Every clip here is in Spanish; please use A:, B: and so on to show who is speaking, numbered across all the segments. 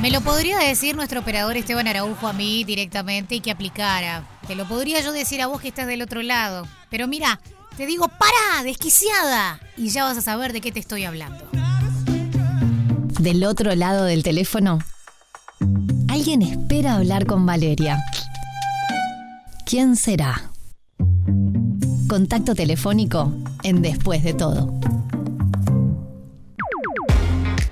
A: Me lo podría decir nuestro operador Esteban Araujo a mí directamente y que aplicara. Te lo podría yo decir a vos que estás del otro lado. Pero mira, te digo, para, desquiciada. Y ya vas a saber de qué te estoy hablando.
B: Del otro lado del teléfono, alguien espera hablar con Valeria. ¿Quién será? Contacto telefónico en Después de todo.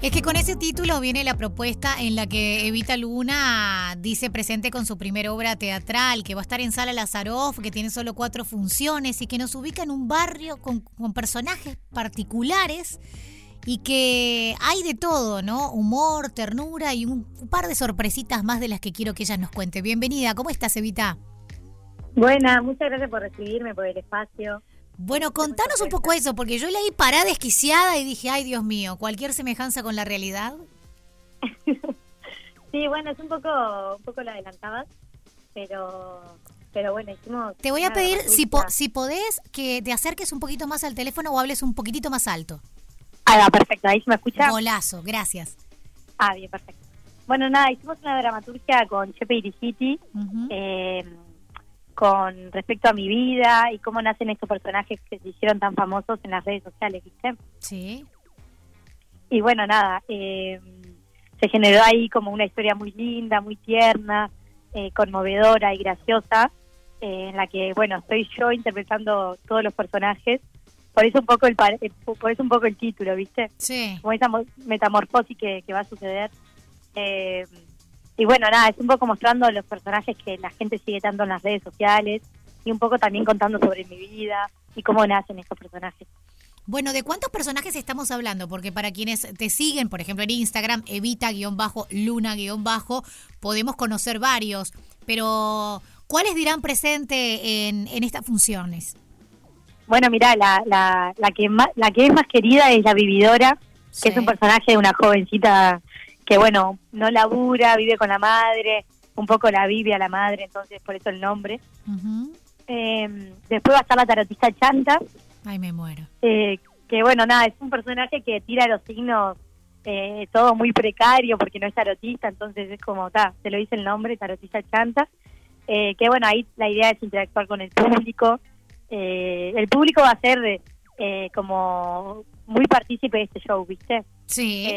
A: Es que con ese título viene la propuesta en la que Evita Luna dice presente con su primera obra teatral, que va a estar en Sala Lazaroff, que tiene solo cuatro funciones y que nos ubica en un barrio con, con personajes particulares y que hay de todo, ¿no? Humor, ternura y un par de sorpresitas más de las que quiero que ella nos cuente. Bienvenida, ¿cómo estás, Evita?
C: Buena, muchas gracias por recibirme, por el espacio.
A: Bueno, contanos un poco eso, porque yo leí parada desquiciada y dije, ay Dios mío, cualquier semejanza con la realidad.
C: sí, bueno, es un poco, un poco lo adelantabas, pero, pero bueno, hicimos...
A: Te voy a pedir, si, po si podés, que te acerques un poquito más al teléfono o hables un poquitito más alto.
C: Ah, perfecto, ahí se me escucha.
A: Golazo, gracias.
C: Ah, bien, perfecto. Bueno, nada, hicimos una dramaturgia con Chepe Irigiti, eh, con respecto a mi vida y cómo nacen estos personajes que se hicieron tan famosos en las redes sociales, ¿viste?
A: Sí.
C: Y bueno, nada, eh, se generó ahí como una historia muy linda, muy tierna, eh, conmovedora y graciosa, eh, en la que, bueno, estoy yo interpretando todos los personajes. Por eso un poco el por eso un poco el título, ¿viste?
A: Sí.
C: Como esa metamorfosis que, que va a suceder. Eh, y bueno, nada, es un poco mostrando los personajes que la gente sigue tanto en las redes sociales y un poco también contando sobre mi vida y cómo nacen estos personajes.
A: Bueno, ¿de cuántos personajes estamos hablando? Porque para quienes te siguen, por ejemplo, en Instagram, evita-luna-bajo, podemos conocer varios, pero ¿cuáles dirán presente en, en estas funciones?
C: Bueno, mira, la, la, la, que más, la que es más querida es la vividora, que es un personaje de una jovencita que bueno, no labura, vive con la madre, un poco la vive a la madre, entonces por eso el nombre. eh, después va a estar la tarotista Chanta.
A: Ay, me muero.
C: Eh, que bueno, nada, es un personaje que tira los signos eh, todo muy precario porque no es tarotista, entonces es como, ta, se lo dice el nombre, tarotista Chanta. Eh, que bueno, ahí la idea es interactuar con el público. Eh, el público va a ser eh, como muy partícipe de este show, ¿viste?
A: Sí.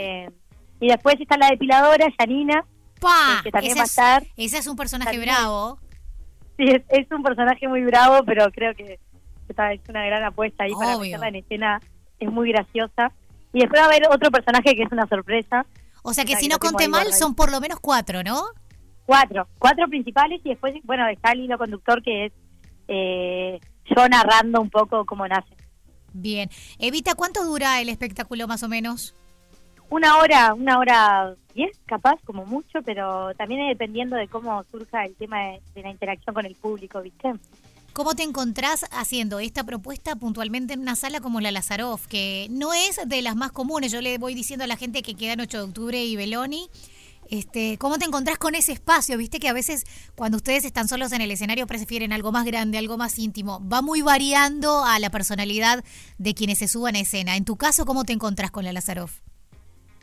C: Y después está la depiladora, Janina,
A: ¡Pa!
C: que también va a
A: es-
C: estar.
A: Ese es un personaje
C: También.
A: bravo.
C: Sí, es, es un personaje muy bravo, pero creo que está, es una gran apuesta ahí para meterla en escena. Es muy graciosa. Y después va a haber otro personaje que es una sorpresa.
A: O sea que si no conté mal, son por lo menos cuatro, ¿no?
C: Cuatro. Cuatro principales y después, bueno, está el hilo conductor que es eh, yo narrando un poco cómo nace.
A: Bien. Evita, ¿cuánto dura el espectáculo más o menos?
C: Una hora, una hora diez, capaz, como mucho, pero también dependiendo de cómo surja el tema de, de la interacción con el público, ¿viste?
A: ¿Cómo te encontrás haciendo esta propuesta puntualmente en una sala como la Lazaroff, que no es de las más comunes? Yo le voy diciendo a la gente que quedan 8 de octubre y Beloni. Este, ¿Cómo te encontrás con ese espacio? Viste que a veces cuando ustedes están solos en el escenario prefieren algo más grande, algo más íntimo. Va muy variando a la personalidad de quienes se suban a escena. En tu caso, ¿cómo te encontrás con la Lazaroff?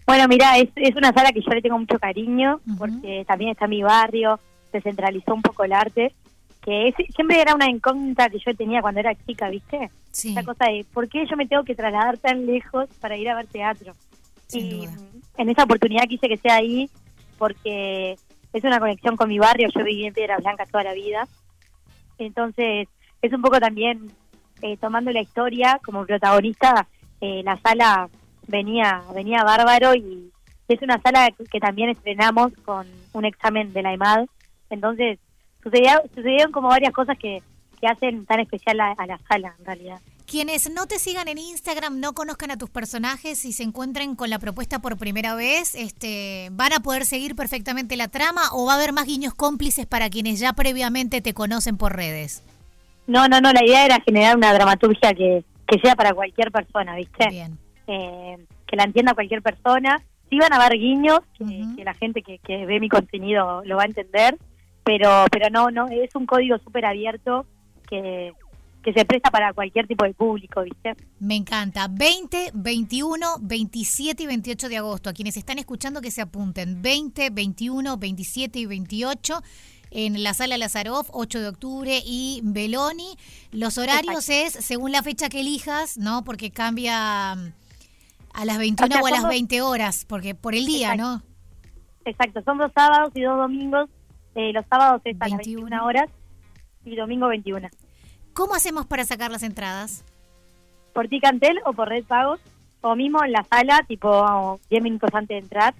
C: Bueno, mira, es, es una sala que yo le tengo mucho cariño, porque también está en mi barrio, se centralizó un poco el arte, que es- siempre era una incógnita que yo tenía cuando era chica, ¿viste?
A: Sí,
C: Esa cosa de, ¿por qué yo me tengo que trasladar tan lejos para ir a ver teatro?
A: sin
C: y
A: duda.
C: en esa oportunidad quise que sea ahí, porque es una conexión con mi barrio, yo viví en Piedra Blanca toda la vida, entonces es un poco también eh, tomando la historia como protagonista, eh, la sala venía venía bárbaro y es una sala que, también estrenamos con un examen de la EMAD, entonces sucedía- sucedieron como varias cosas que, que hacen tan especial a, a la sala en realidad.
A: Quienes no te sigan en Instagram, no conozcan a tus personajes y se encuentren con la propuesta por primera vez, este, ¿van a poder seguir perfectamente la trama o va a haber más guiños cómplices para quienes ya previamente te conocen por redes?
C: No, no, no, la idea era generar una dramaturgia que, que sea para cualquier persona, ¿viste?
A: Bien.
C: Eh, que la entienda cualquier persona. Sí van a haber guiños, que, la gente que, que ve mi contenido lo va a entender, pero pero no, no es un código súper abierto que, que se presta para cualquier tipo de público, ¿viste?
A: Me encanta. 20, 21, 27 y 28 de agosto. A quienes están escuchando que se apunten. 20, 21, 27 y 28 en la sala Lazaroff, 8 de octubre y Beloni. Los horarios es según la fecha que elijas, ¿no? Porque cambia a las 21 o, a las 20 horas, porque por el día, ¿no?
C: Exacto, son dos sábados y dos domingos. Eh, los sábados es a las 21 horas y domingo 21.
A: ¿Cómo hacemos para sacar las entradas?
C: Por Ticantel o por Red Pagos, o mismo en la sala, tipo 10 minutos antes de entrar,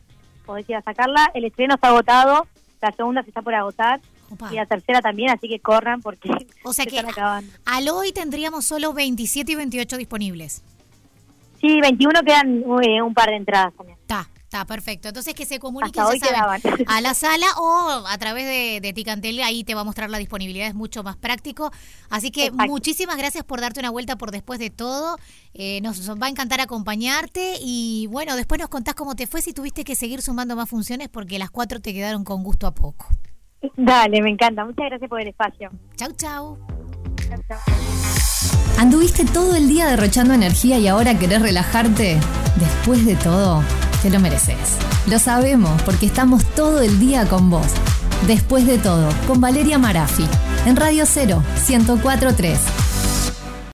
C: podés ir a sacarla. El estreno está agotado, la segunda se está por agotar. Y la tercera también, así que corran porque
A: o sea que Al hoy tendríamos solo 27 y 28 disponibles.
C: Sí, 21 quedan eh, un par de entradas también.
A: Está, está perfecto. Entonces que se comuniquen a la sala o a través de, de Ticantel, ahí te va a mostrar la disponibilidad, es mucho más práctico. Así que muchísimas gracias por darte una vuelta por después de todo. Eh, nos va a encantar acompañarte y bueno, después nos contás cómo te fue si tuviste que seguir sumando más funciones porque las cuatro te quedaron con gusto a poco.
C: Dale, me encanta. Muchas gracias por el espacio.
B: Chau, chau. ¿Anduviste todo el día derrochando energía y ahora querés relajarte? Después de todo, te lo mereces. Lo sabemos porque estamos todo el día con vos. Después de todo, con Valeria Marafi, en Radio 0, 1043.